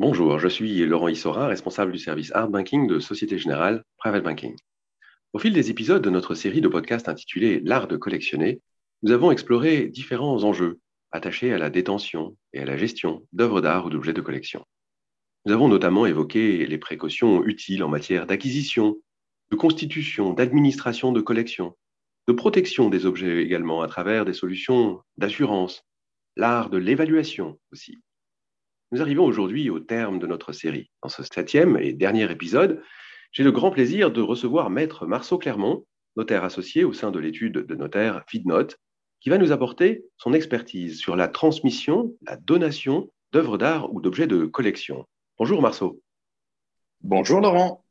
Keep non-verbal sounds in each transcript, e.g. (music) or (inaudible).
Bonjour, je suis Laurent Issora, responsable du service Art Banking de Société Générale Private Banking. Au fil des épisodes de notre série de podcasts intitulée L'art de collectionner, nous avons exploré différents enjeux attachés à la détention et à la gestion d'œuvres d'art ou d'objets de collection. Nous avons notamment évoqué les précautions utiles en matière d'acquisition, de constitution, d'administration de collection, de protection des objets également à travers des solutions d'assurance, l'art de l'évaluation aussi. Nous arrivons aujourd'hui au terme de notre série. Dans ce septième et dernier épisode, j'ai le grand plaisir de recevoir Maître Marceau Clermont, notaire associé au sein de l'étude de notaire FIDNOTE, qui va nous apporter son expertise sur la transmission, la donation d'œuvres d'art ou d'objets de collection. Bonjour Marceau. Bonjour Laurent.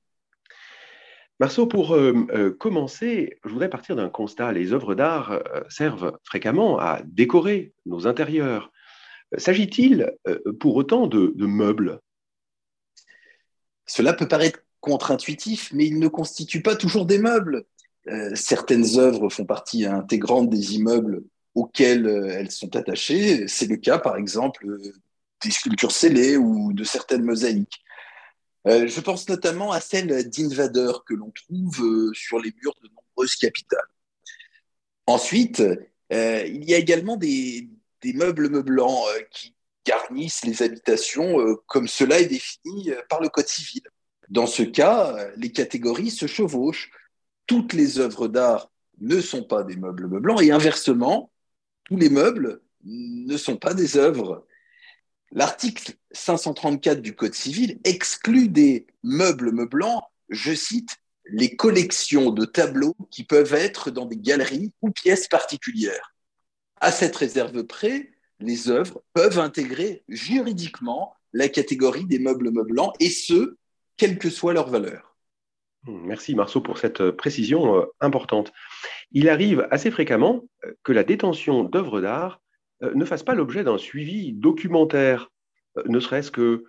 Marceau, pour euh, euh, commencer, je voudrais partir d'un constat. Les œuvres d'art euh, servent fréquemment à décorer nos intérieurs, S'agit-il euh, pour autant de, meubles? Cela peut paraître contre-intuitif, mais ils ne constituent pas toujours des meubles. Euh, certaines œuvres font partie intégrante des immeubles auxquels euh, elles sont attachées. C'est le cas, par exemple, des sculptures scellées ou de certaines mosaïques. je pense notamment à celles d'invadeurs que l'on trouve sur les murs de nombreuses capitales. Ensuite, il y a également des, des meubles meublants euh, qui garnissent les habitations euh, comme cela est défini euh, par le Code civil. Dans ce cas, les catégories se chevauchent. Toutes les œuvres d'art ne sont pas des meubles meublants et inversement, tous les meubles ne sont pas des œuvres. L'article 534 du Code civil exclut des meubles meublants, je cite, les collections de tableaux qui peuvent être dans des galeries ou pièces particulières. À cette réserve près, les œuvres peuvent intégrer juridiquement la catégorie des meubles meublants, et ce, quelle que soit leur valeur. Hmm, merci Marceau pour cette euh, précision euh, importante. Il arrive assez fréquemment euh, que la détention d'œuvres d'art ne fasse pas l'objet d'un suivi documentaire, ne serait-ce que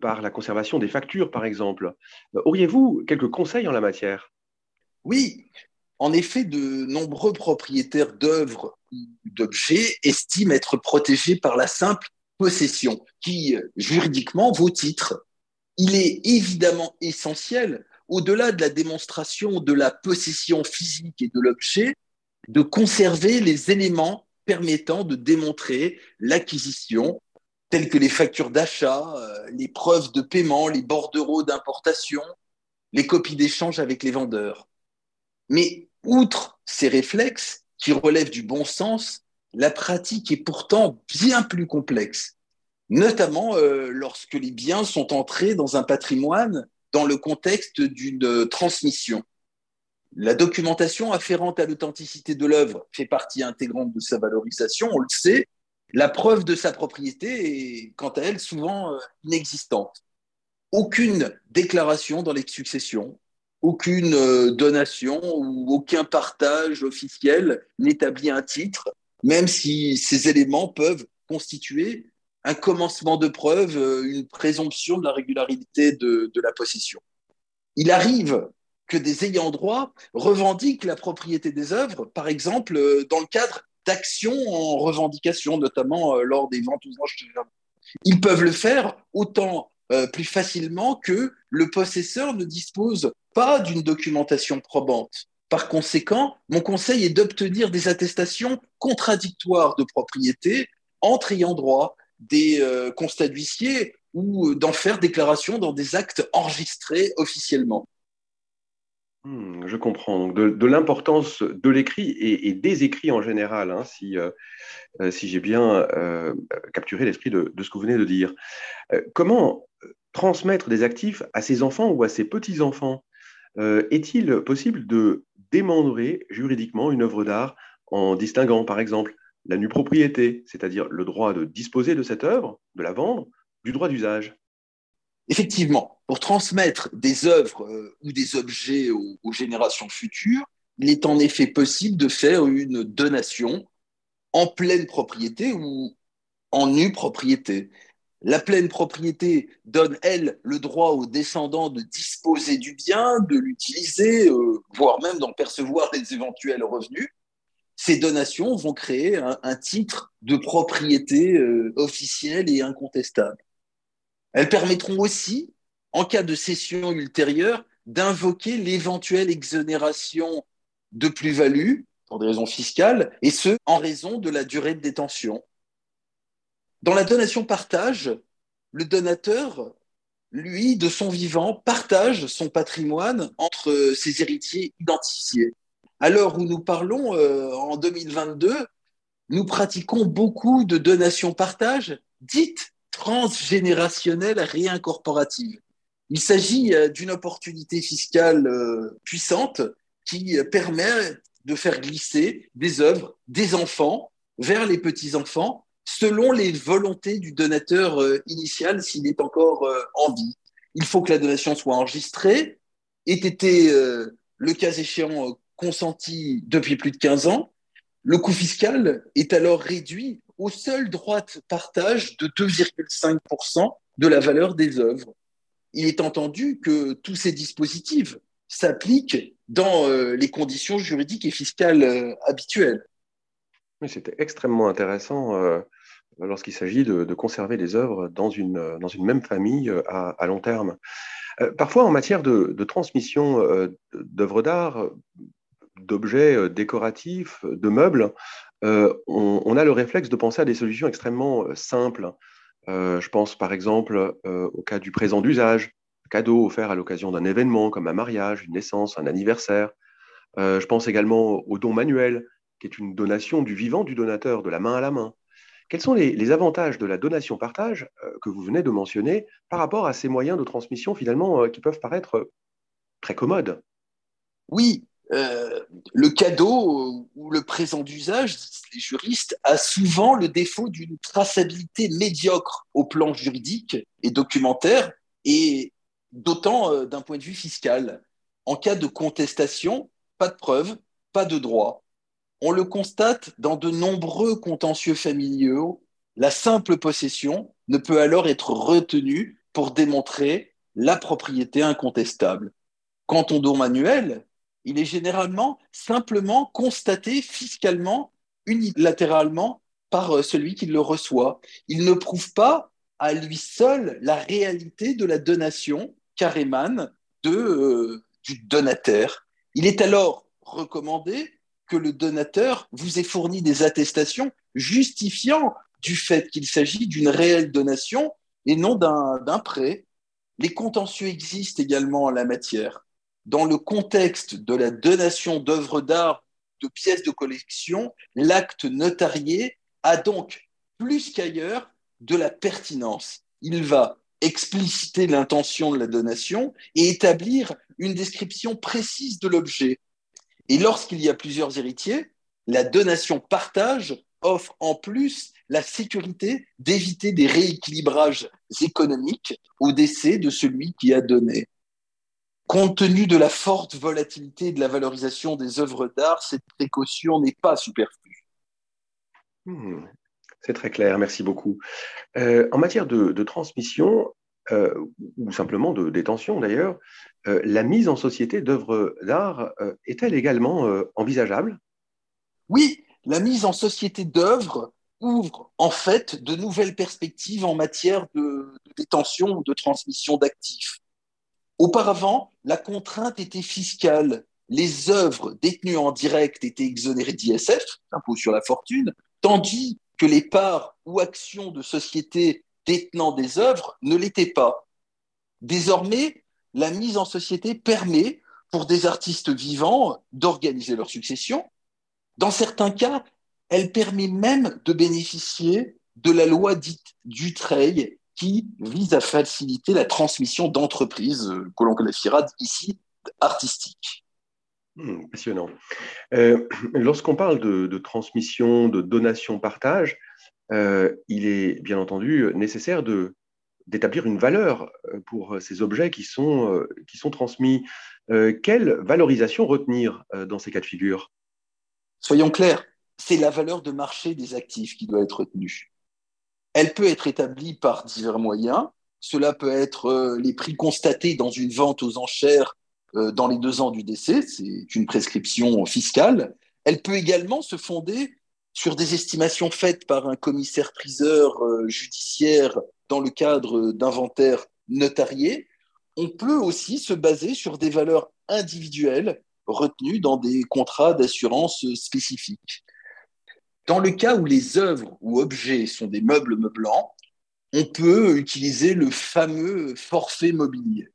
par la conservation des factures, par exemple. Auriez-vous quelques conseils en la matière? Oui, en effet, de nombreux propriétaires d'œuvres ou d'objets estiment être protégés par la simple possession, qui juridiquement vaut titre. Il est évidemment essentiel, au-delà de la démonstration de la possession physique et de l'objet, de conserver les éléments permettant de démontrer l'acquisition, tels que les factures d'achat, euh, les preuves de paiement, les bordereaux d'importation, les copies d'échange avec les vendeurs. Mais outre ces réflexes qui relèvent du bon sens, la pratique est pourtant bien plus complexe, notamment euh, lorsque les biens sont entrés dans un patrimoine dans le contexte d'une transmission. La documentation afférente à l'authenticité de l'œuvre fait partie intégrante de sa valorisation, on le sait. La preuve de sa propriété est, quant à elle, souvent euh, inexistante. Aucune déclaration dans les successions, aucune euh, donation ou aucun partage officiel n'établit un titre, même si ces éléments peuvent constituer un commencement de preuve, euh, une présomption de la régularité de, la possession. Il arrive que des ayants droit revendiquent la propriété des œuvres, par exemple euh, dans le cadre d'actions en revendication, notamment lors des ventes aux enchères. Ils peuvent le faire autant plus facilement que le possesseur ne dispose pas d'une documentation probante. Par conséquent, mon conseil est d'obtenir des attestations contradictoires de propriété entre ayant droit des euh, constats d'huissier ou d'en faire déclaration dans des actes enregistrés officiellement. Hmm, je comprends. De, l'importance de l'écrit et, des écrits en général, hein, si, euh, euh, si j'ai bien capturé l'esprit de, de, ce que vous venez de dire. comment transmettre des actifs à ses enfants ou à ses petits-enfants? Euh, est-il possible de démembrer juridiquement une œuvre d'art en distinguant, par exemple, la nue propriété, c'est-à-dire le droit de disposer de cette œuvre, de la vendre, du droit d'usage? Effectivement, pour transmettre des œuvres euh, ou des objets aux, générations futures, il est en effet possible de faire une donation en pleine propriété ou en nue propriété. La pleine propriété donne, elle, le droit aux descendants de disposer du bien, de l'utiliser, euh, voire même d'en percevoir les éventuels revenus. Ces donations vont créer un, titre de propriété euh, officielle et incontestable. Elles permettront aussi, en cas de cession ultérieure, d'invoquer l'éventuelle exonération de plus-value pour des raisons fiscales, et ce, en raison de la durée de détention. Dans la donation-partage, le donateur, lui, de son vivant, partage son patrimoine entre ses héritiers identifiés. À l'heure où nous parlons, euh, en 2022, nous pratiquons beaucoup de donations-partage dites transgénérationnelles réincorporatives. Il s'agit euh, d'une opportunité fiscale euh, puissante qui permet de faire glisser des œuvres des enfants vers les petits-enfants selon les volontés du donateur euh, initial s'il est encore euh, en vie. Il faut que la donation soit enregistrée, ait été, euh, le cas échéant, consenti depuis plus de 15 ans. Le coût est alors réduit au seul droit de partage de 2,5% de la valeur des œuvres. Il est entendu que tous ces dispositifs s'appliquent dans les conditions juridiques et fiscales habituelles. C'était extrêmement intéressant lorsqu'il s'agit de, conserver des œuvres dans une, dans une même famille euh, à, long terme. Euh, parfois, en matière de, transmission d'œuvres d'art, d'objets décoratifs, de meubles, on, a le réflexe de penser à des solutions extrêmement simples. je pense par exemple au cas du présent d'usage, cadeau offert à l'occasion d'un événement comme un mariage, une naissance, un anniversaire. je pense également au don manuel, qui est une donation du vivant du donateur, de la main à la main. Quels sont les, avantages de la donation-partage euh, que vous venez de mentionner par rapport à ces moyens de transmission finalement euh, qui peuvent paraître très commodes? Oui, euh, le cadeau ou le présent d'usage, les juristes, a souvent le défaut d'une traçabilité médiocre au plan juridique et documentaire, et d'autant d'un point de vue fiscal. En cas de contestation, pas de preuve, pas de droit. On le constate dans de nombreux contentieux familiaux, la simple possession ne peut alors être retenue pour démontrer la propriété incontestable. Quant au don manuel, il est généralement simplement constaté fiscalement, unilatéralement, par euh, celui qui le reçoit. Il ne prouve pas à lui seul la réalité de la donation car émane de, euh, du donataire. Il est alors recommandé que le donateur vous ait fourni des attestations justifiant du fait qu'il s'agit d'une réelle donation et non d'un prêt. Les contentieux existent également en la matière. Dans le contexte de la donation d'œuvres d'art, de pièces de collection, l'acte notarié a donc plus qu'ailleurs de la pertinence. Il va expliciter l'intention de la donation et établir une description précise de l'objet, et lorsqu'il y a plusieurs héritiers, la donation partage offre en plus la sécurité d'éviter des rééquilibrages économiques au décès de celui qui a donné. Compte tenu de la forte volatilité de la valorisation des œuvres d'art, cette précaution n'est pas superflue. Hmm, c'est très clair, merci beaucoup. Euh, en matière de, transmission, euh, ou simplement de détention d'ailleurs, euh, la mise en société d'œuvres d'art euh, est-elle également envisageable? Oui, la mise en société d'œuvres ouvre en fait de nouvelles perspectives en matière de, détention ou de transmission d'actifs. Auparavant, la contrainte était fiscale. Les œuvres détenues en direct étaient exonérées d'ISF, impôt sur la fortune, tandis que les parts ou actions de sociétés détenant des œuvres ne l'étaient pas. Désormais, la mise en société permet pour des artistes vivants d'organiser leur succession. Dans certains cas, elle permet même de bénéficier de la loi dite Dutreil qui vise à faciliter la transmission d'entreprises euh, que l'on qualifiera ici artistiques. Hmm, passionnant. Euh, (clears throat) lorsqu'on parle de, transmission, de donation, partage, euh, il est bien entendu nécessaire de, d'établir une valeur euh, pour euh, ces objets qui sont, euh, qui sont transmis. quelle valorisation retenir dans ces cas de figure? Soyons clairs, c'est la valeur de marché des actifs qui doit être retenue. Elle peut être établie par divers moyens. Cela peut être les prix constatés dans une vente aux enchères dans les deux ans du décès, c'est une prescription fiscale. Elle peut également se fonder sur des estimations faites par un commissaire-priseur euh, judiciaire dans le cadre d'inventaires notariés, on peut aussi se baser sur des valeurs individuelles retenues dans des contrats d'assurance spécifiques. Dans le cas où les œuvres ou objets sont des meubles meublants, on peut utiliser le fameux forfait mobilier.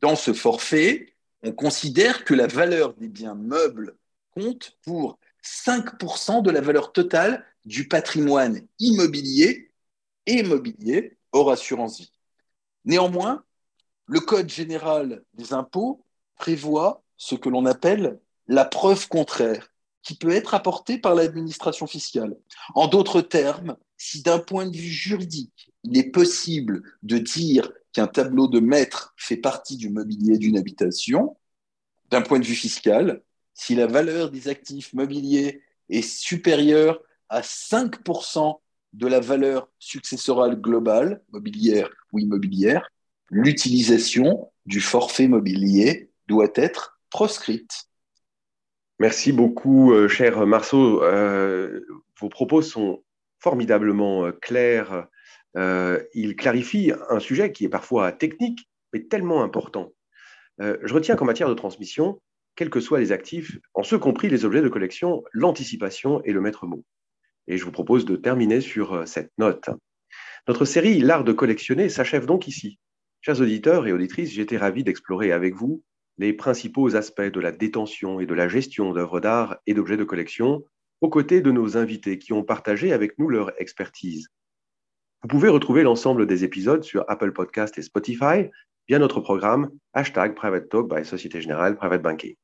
Dans ce forfait, on considère que la valeur des biens meubles compte pour 5% de la valeur totale du patrimoine immobilier et immobilier hors assurance vie. Néanmoins, le Code général des impôts prévoit ce que l'on appelle la preuve contraire, qui peut être apportée par l'administration fiscale. En d'autres termes, si d'un point de vue juridique, il est possible de dire qu'un tableau de maître fait partie du mobilier d'une habitation, d'un point de vue fiscal, si la valeur des actifs mobiliers est supérieure à 5% de la valeur successorale globale, mobilière ou immobilière, l'utilisation du forfait mobilier doit être proscrite. Merci beaucoup, euh, cher Marceau. Euh, vos propos sont formidablement euh, clairs. Ils clarifient un sujet qui est parfois technique, mais tellement important. je retiens qu'en matière de transmission, quels que soient les actifs, en ce compris les objets de collection, l'anticipation est le maître mot. Et je vous propose de terminer sur cette note. Notre série L'art de collectionner s'achève donc ici. Chers auditeurs et auditrices, j'étais ravi d'explorer avec vous les principaux aspects de la détention et de la gestion d'œuvres d'art et d'objets de collection, aux côtés de nos invités qui ont partagé avec nous leur expertise. Vous pouvez retrouver l'ensemble des épisodes sur Apple Podcast et Spotify via notre programme hashtag Private Talk by Société Générale Private Banking.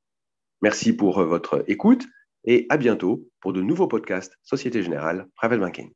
Merci pour votre écoute et à bientôt pour de nouveaux podcasts Société Générale Private Banking.